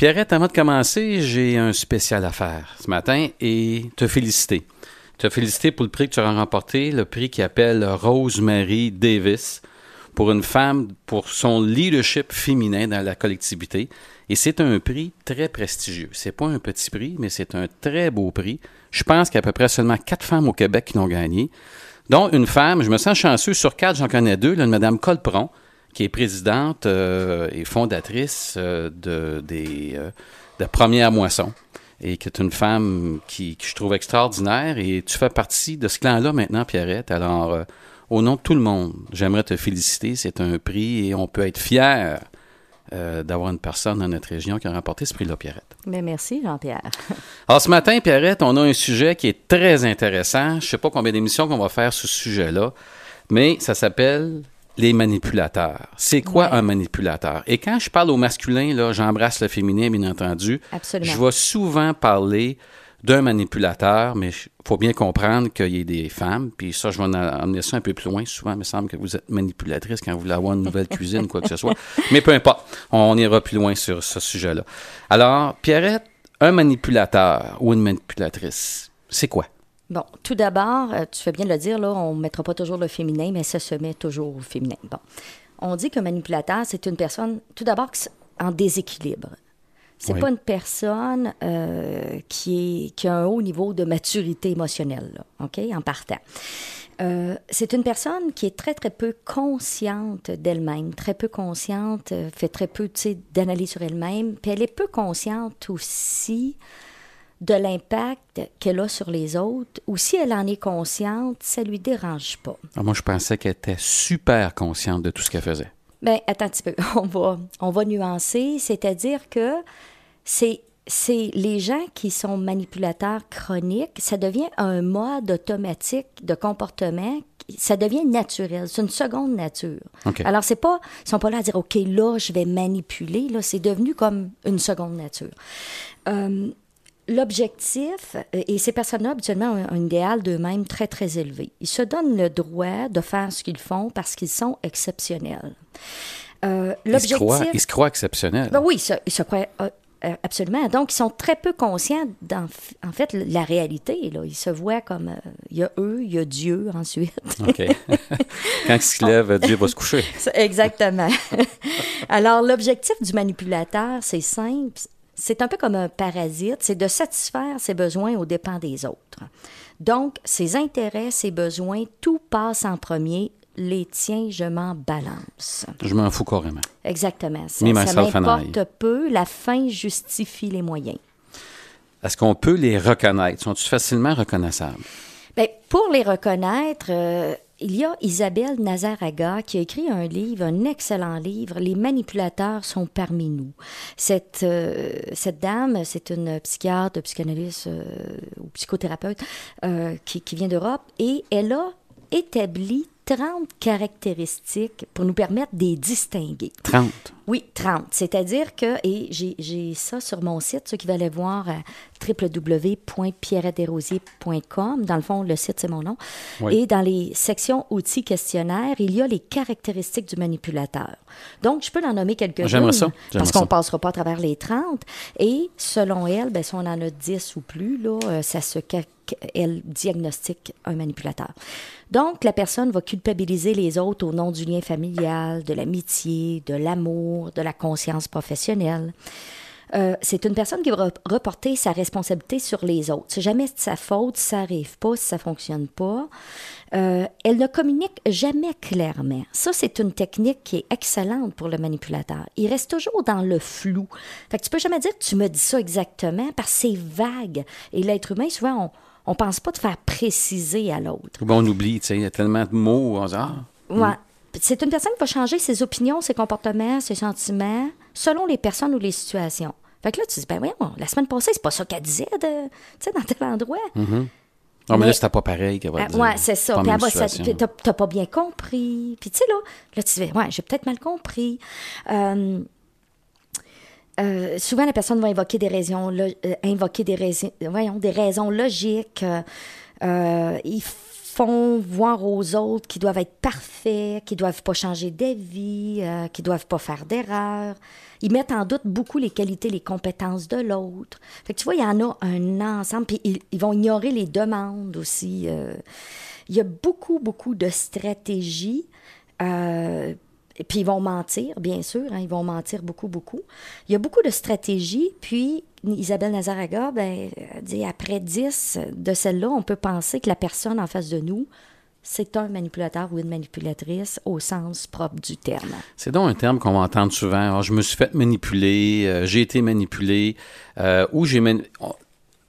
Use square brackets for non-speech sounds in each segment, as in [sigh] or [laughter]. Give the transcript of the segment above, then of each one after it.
Pierrette, avant de commencer, j'ai un spécial à faire ce matin et te féliciter. Te féliciter pour le prix que tu as remporté, le prix qui appelle Rosemary Davis pour une femme, pour son leadership féminin dans la collectivité. Et c'est un prix très prestigieux. C'est pas un petit prix, mais c'est un très beau prix. Je pense qu'il y a à peu près seulement quatre femmes au Québec qui l'ont gagné. Dont une femme, je me sens chanceux, sur quatre, j'en connais deux, là, une Madame Colpron, qui est présidente euh, et fondatrice euh, de, des, euh, de Première Moisson et qui est une femme qui, qui je trouve extraordinaire. Et tu fais partie de ce clan-là maintenant, Pierrette. Alors, au nom de tout le monde, j'aimerais te féliciter. C'est un prix et on peut être fier d'avoir une personne dans notre région qui a remporté ce prix-là, Pierrette. Mais merci, Jean-Pierre. [laughs] Alors, ce matin, Pierrette, on a un sujet qui est très intéressant. Je ne sais pas combien d'émissions qu'on va faire sur ce sujet-là, mais ça s'appelle les manipulateurs. C'est quoi Ouais. un manipulateur? Et quand je parle au masculin, là, j'embrasse le féminin, bien entendu. Absolument. Je vais souvent parler d'un manipulateur, mais il faut bien comprendre qu'il y a des femmes, puis ça, je vais en amener ça un peu plus loin. Souvent, il me semble que vous êtes manipulatrice quand vous voulez avoir une nouvelle [laughs] cuisine, quoi que ce soit. Mais peu importe, on ira plus loin sur ce sujet-là. Alors, Pierrette, un manipulateur ou une manipulatrice, c'est quoi? Bon, tout d'abord, euh, tu fais bien de le dire, là, on ne mettra pas toujours le féminin, mais ça se met toujours au féminin. Bon. On dit qu'un manipulateur, c'est une personne, tout d'abord, en déséquilibre. C'est Oui. pas une personne euh, qui, est, qui a un haut niveau de maturité émotionnelle, là, OK, en partant. Euh, c'est une personne qui est très, très peu consciente d'elle-même, très peu consciente, fait très peu, d'analyse sur elle-même, puis elle est peu consciente aussi de l'impact qu'elle a sur les autres, ou si elle en est consciente, ça lui dérange pas. Ah, moi, je pensais qu'elle était super consciente de tout ce qu'elle faisait. Ben, attends un petit peu. [laughs] On va, on va nuancer, c'est-à-dire que c'est c'est les gens qui sont manipulateurs chroniques, ça devient un mode automatique de comportement, ça devient naturel, c'est une seconde nature. Alors c'est pas ils sont pas là à dire OK, là je vais manipuler, là c'est devenu comme une seconde nature. Euh, L'objectif, euh, et ces personnes-là, habituellement, ont un idéal d'eux-mêmes très, très élevé. Ils se donnent le droit de faire ce qu'ils font parce qu'ils sont exceptionnels. Euh, Ils se, croient, L'objectif... ils se croient exceptionnels. Ben oui, ils se, ils se croient euh, euh, absolument. Donc, ils sont très peu conscients, d'en f- en fait, la réalité. Là. Ils se voient comme... euh, Il y a eux, il y a Dieu ensuite. [laughs] OK. [laughs] Quand il se lève, Dieu va se coucher. [laughs] Exactement. Alors, l'objectif du manipulateur, c'est simple. C'est un peu comme un parasite, c'est de satisfaire ses besoins aux dépens des autres. Donc, ses intérêts, ses besoins, tout passe en premier. Les tiens, je m'en balance. Je m'en fous carrément. Exactement. Ça, Me, ça m'importe peu. La fin justifie les moyens. Est-ce qu'on peut les reconnaître? Sont-ils facilement reconnaissables? Bien, pour les reconnaître, euh, il y a Isabelle Nazaraga qui a écrit un livre, un excellent livre, Les manipulateurs sont parmi nous. Cette, euh, cette dame, c'est une psychiatre, psychanalyste euh, ou psychothérapeute euh, qui, qui vient d'Europe et elle a établi 30 caractéristiques pour nous permettre de les distinguer. 30. Oui, 30. C'est-à-dire que, et j'ai ça sur mon site, ceux qui veulent aller voir à www.pierretdesrosiers.com. Dans le fond, le site, c'est mon nom. Oui. Et dans les sections outils questionnaires, il y a les caractéristiques du manipulateur. Donc, je peux en nommer quelques-unes. J'aimerais ça. Parce qu'on ne passera pas à travers les 30. Et selon elle, ben, si on en a 10 ou plus, là, euh, ça se ca- elle diagnostique un manipulateur. Donc, la personne va culpabiliser les autres au nom du lien familial, de l'amitié, de l'amour, de la conscience professionnelle. Euh, c'est une personne qui va re- reporter sa responsabilité sur les autres. C'est jamais de sa faute si ça n'arrive pas, si ça fonctionne pas. Euh, elle ne communique jamais clairement. Ça, c'est une technique qui est excellente pour le manipulateur. Il reste toujours dans le flou. Fait que tu peux jamais dire tu me dis ça exactement parce que c'est vague. Et l'être humain, souvent, on, on pense pas de faire préciser à l'autre. On oublie, tu sais, il y a tellement de mots. Dit, ah, Ouais. C'est une personne qui va changer ses opinions, ses comportements, ses sentiments, selon les personnes ou les situations. Fait que là, tu dis, ben voyons, la semaine passée, c'est pas ça qu'elle disait, de, tu sais, dans tel endroit. non, mais, Mais- là, c'était pas pareil qu'elle va Ah, dire. ouais, c'est ça. Pas Puis t'as pas bien compris. Puis tu sais, là, là, tu dis, ouais, j'ai peut-être mal compris. Euh, euh, souvent, la personne va invoquer des raisons, euh, invoquer des raisons, voyons, des raisons logiques. Euh, euh, il font voir aux autres qu'ils doivent être parfaits, qu'ils doivent pas changer d'avis, euh, qu'ils doivent pas faire d'erreurs. Ils mettent en doute beaucoup les qualités, les compétences de l'autre. Tu vois, il y en a un ensemble, puis ils, ils vont ignorer les demandes aussi. euh. il y a beaucoup, beaucoup de stratégies. euh, et puis ils vont mentir, bien sûr, hein, ils vont mentir beaucoup, beaucoup. Il y a beaucoup de stratégies, puis Isabelle Nazaraga ben, dit après 10 de celles-là, on peut penser que la personne en face de nous, c'est un manipulateur ou une manipulatrice au sens propre du terme. C'est donc un terme qu'on va entendre souvent. Ah, je me suis fait manipuler, euh, j'ai été manipulé, euh, ou j'ai mani-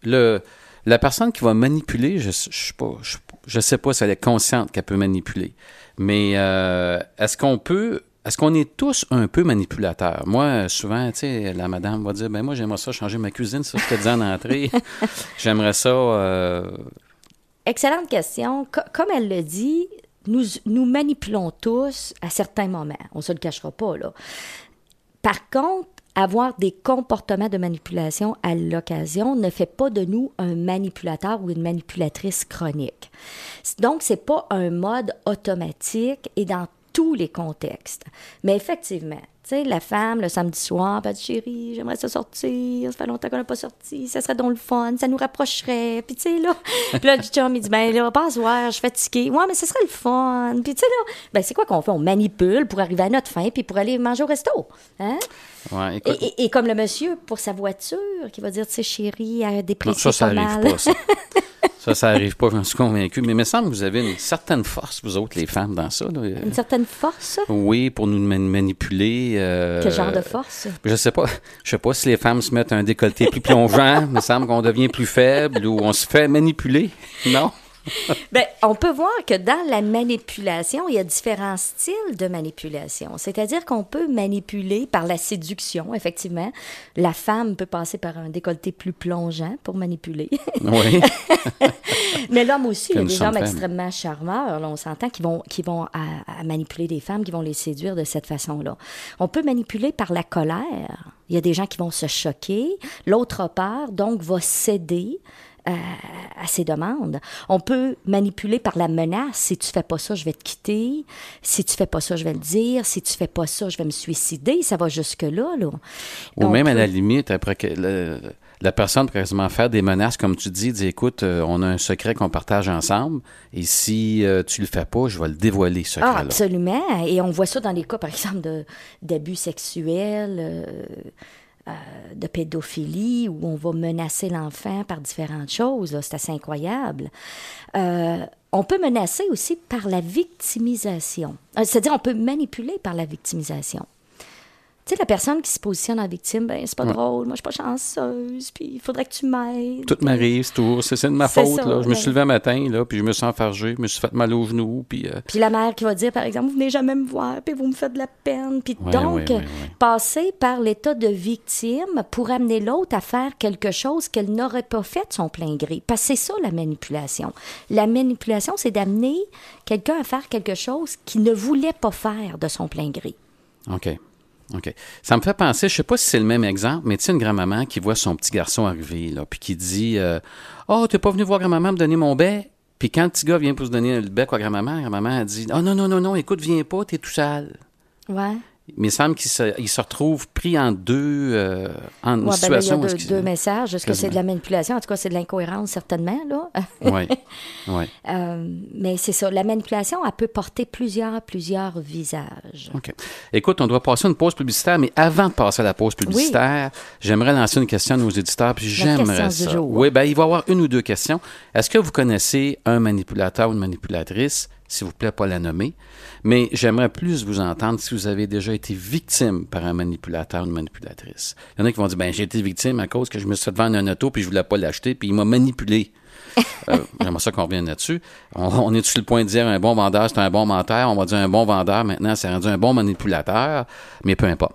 le la personne qui va manipuler, je je suis pas je, je sais pas si elle est consciente qu'elle peut manipuler, mais euh, est-ce qu'on peut est-ce qu'on est tous un peu manipulateurs? Moi, souvent, tu sais, la madame va dire, ben moi, j'aimerais ça changer ma cuisine, ça, je te dis en entrée. [laughs] j'aimerais ça, euh, Excellente question. Co- comme elle le dit, nous, nous manipulons tous à certains moments. On ne se le cachera pas, là. Par contre, avoir des comportements de manipulation à l'occasion ne fait pas de nous un manipulateur ou une manipulatrice chronique. Donc, c'est pas un mode automatique et dans tous les contextes. Mais effectivement, tu sais, la femme, le samedi soir, elle dit Chérie, j'aimerais ça sortir, ça fait longtemps qu'on n'a pas sorti, ça serait donc le fun, ça nous rapprocherait. Puis, tu sais, là, [laughs] puis là, le chum, il dit Ben, là, pas à soir, je suis fatiguée. Ouais, mais ce serait le fun. Puis, tu sais, là, ben, c'est quoi qu'on fait? On manipule pour arriver à notre fin, puis pour aller manger au resto. Hein? Ouais, et, écoute, et- et comme le monsieur pour sa voiture, qui va dire Tu sais, chérie, elle a non, ça, ça pas arrive mal. pas, ça. [laughs] Ça, ça arrive pas, j'en suis convaincu. Mais il me semble que vous avez une certaine force, vous autres, les femmes, dans ça. là. Une certaine force? Oui, pour nous man- manipuler. euh, Quel genre de force? Je sais pas. Je sais pas si les femmes se mettent un décolleté plus plongeant. il me semble qu'on devient plus faible ou on se fait manipuler. Non? [laughs] Ben, on peut voir que dans la manipulation, il y a différents styles de manipulation. C'est-à-dire qu'on peut manipuler par la séduction, effectivement. La femme peut passer par un décolleté plus plongeant pour manipuler. Oui. [laughs] Mais l'homme aussi, il y a des hommes extrêmement charmeurs, là, on s'entend, qui vont, qui vont à, à manipuler des femmes, qui vont les séduire de cette façon-là. On peut manipuler par la colère. Il y a des gens qui vont se choquer. L'autre part, donc, va céder euh, à ses demandes. On peut manipuler par la menace. Si tu fais pas ça, je vais te quitter. Si tu fais pas ça, je vais le dire. Si tu fais pas ça, je vais me suicider. Ça va jusque-là, là. Ou On même à peut- la limite, après que le- la personne peut quasiment faire des menaces, comme tu dis, dire écoute, euh, on a un secret qu'on partage ensemble, et si euh, tu le fais pas, je vais le dévoiler, ce Ah, secret-là. absolument. Et on voit ça dans les cas, par [laughs] exemple, d'abus sexuels, euh, de pédophilie, où on va menacer l'enfant par différentes choses. C'est assez incroyable. Euh, on peut menacer aussi par la victimisation. Euh, C'est-à-dire, on peut manipuler par la victimisation. Tu sais, la personne qui se positionne en victime, ben c'est pas Ouais. drôle, moi je suis pas chanceuse, puis il faudrait que tu m'aides. Tout m'arrive, c'est tout. C'est de ma faute. ça, là. Je me mais- suis levé un matin, là, puis je me suis enfargé, je me suis fait mal aux genoux, puis... euh, Puis la mère qui va dire, par exemple, vous venez jamais me voir, puis vous me faites de la peine. Puis Ouais, donc, passer par l'état de victime pour amener l'autre à faire quelque chose qu'elle n'aurait pas fait de son plein gré. Parce que c'est ça, la manipulation. La manipulation, c'est d'amener quelqu'un à faire quelque chose qu'il ne voulait pas faire de son plein gré. OK. OK. Ça me fait penser, je sais pas si c'est le même exemple, mais tu sais, une grand-maman qui voit son petit garçon arriver, là, puis qui dit euh, Oh, t'es pas venu voir grand-maman me donner mon bec? Puis quand le petit gars vient pour se donner le bec à grand-maman, grand-maman a dit Oh non, non, non, non, écoute, viens pas, t'es tout sale. Ouais. Mais il semble qu'il se, il se retrouve pris en deux, euh, en une ben là, il y a deux, messages. Est-ce que c'est de la manipulation? En tout cas, c'est de l'incohérence, certainement. Là. [laughs] Oui, oui. Euh, mais c'est ça. La manipulation, elle peut porter plusieurs, plusieurs visages. OK. Écoute, on doit passer une pause publicitaire, mais avant de passer à la pause publicitaire, j'aimerais lancer une question à nos éditeurs, puis j'aimerais du ça. jour. Oui, ben il va y avoir une ou deux questions. Est-ce que vous connaissez un manipulateur ou une manipulatrice? S'il vous plaît, pas la nommer. Mais j'aimerais plus vous entendre si vous avez déjà été victime par un manipulateur ou une manipulatrice. Il y en a qui vont dire, ben j'ai été victime à cause que je me suis fait vendre un auto, puis je voulais pas l'acheter, puis il m'a manipulé. [laughs] Euh, J'aimerais ça qu'on revienne là-dessus. On, on est sur le point de dire un bon vendeur, c'est un bon menteur? On va dire un bon vendeur, maintenant, c'est rendu un bon manipulateur, mais peu importe.